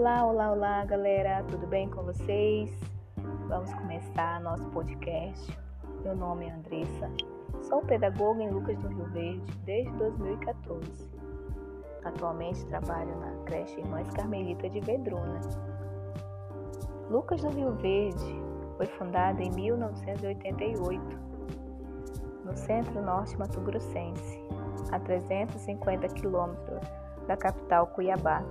olá, olá, galera, tudo bem com vocês? Vamos começar nosso podcast. Meu nome é Andressa, sou pedagoga em Lucas do Rio Verde desde 2014. Atualmente trabalho na creche Irmãs Carmelita de Vedruna. Lucas do Rio Verde foi fundada em 1988, no centro-norte mato-grossense, a 350 quilômetros da capital Cuiabá.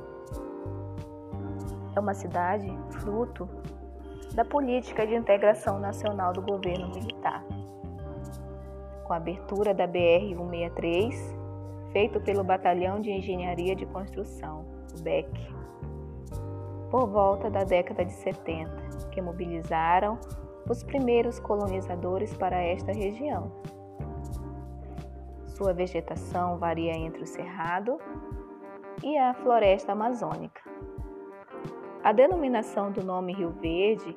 É uma cidade fruto da política de integração nacional do governo militar. Com a abertura da BR-163, feito pelo Batalhão de Engenharia de Construção, o BEC, por volta da década de 70, que mobilizaram os primeiros colonizadores para esta região. Sua vegetação varia entre o cerrado e a floresta amazônica. A denominação do nome Rio Verde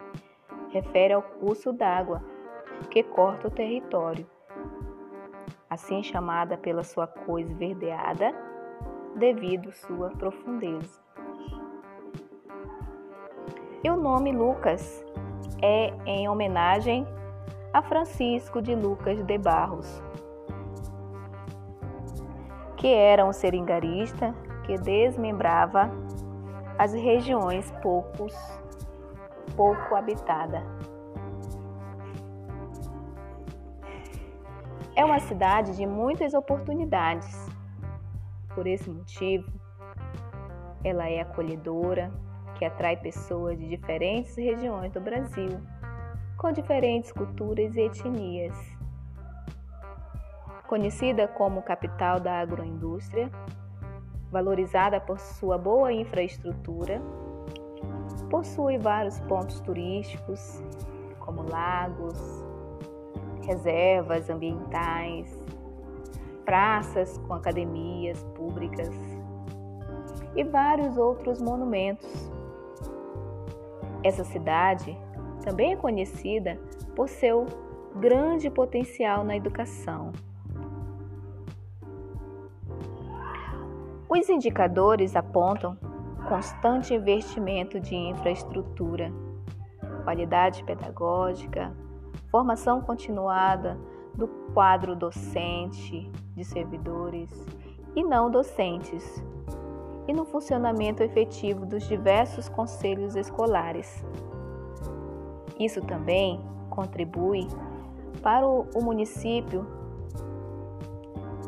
refere ao curso d'água que corta o território, assim chamada pela sua cor esverdeada devido sua profundeza. E o nome Lucas é em homenagem a Francisco de Lucas de Barros, que era um seringarista que desmembrava as regiões poucos, pouco habitadas. É uma cidade de muitas oportunidades. Por esse motivo, ela é acolhedora, que atrai pessoas de diferentes regiões do Brasil, com diferentes culturas e etnias. Conhecida como capital da agroindústria, valorizada por sua boa infraestrutura, possui vários pontos turísticos, como lagos, reservas ambientais, praças com academias públicas e vários outros monumentos. Essa cidade também é conhecida por seu grande potencial na educação. Os indicadores apontam constante investimento de infraestrutura, qualidade pedagógica, formação continuada do quadro docente, de servidores e não docentes, e no funcionamento efetivo dos diversos conselhos escolares. Isso também contribui para o município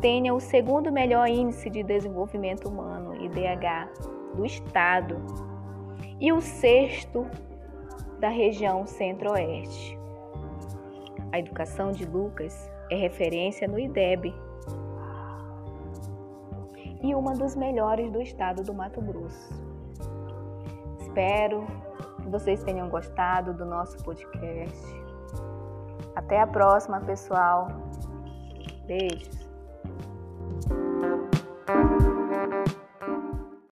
tenha o segundo melhor índice de desenvolvimento humano, IDH, do estado, e o sexto da região centro-oeste. A educação de Lucas é referência no IDEB e uma dos melhores do estado do Mato Grosso. Espero que vocês tenham gostado do nosso podcast. Até a próxima, pessoal. Beijos. Thank you.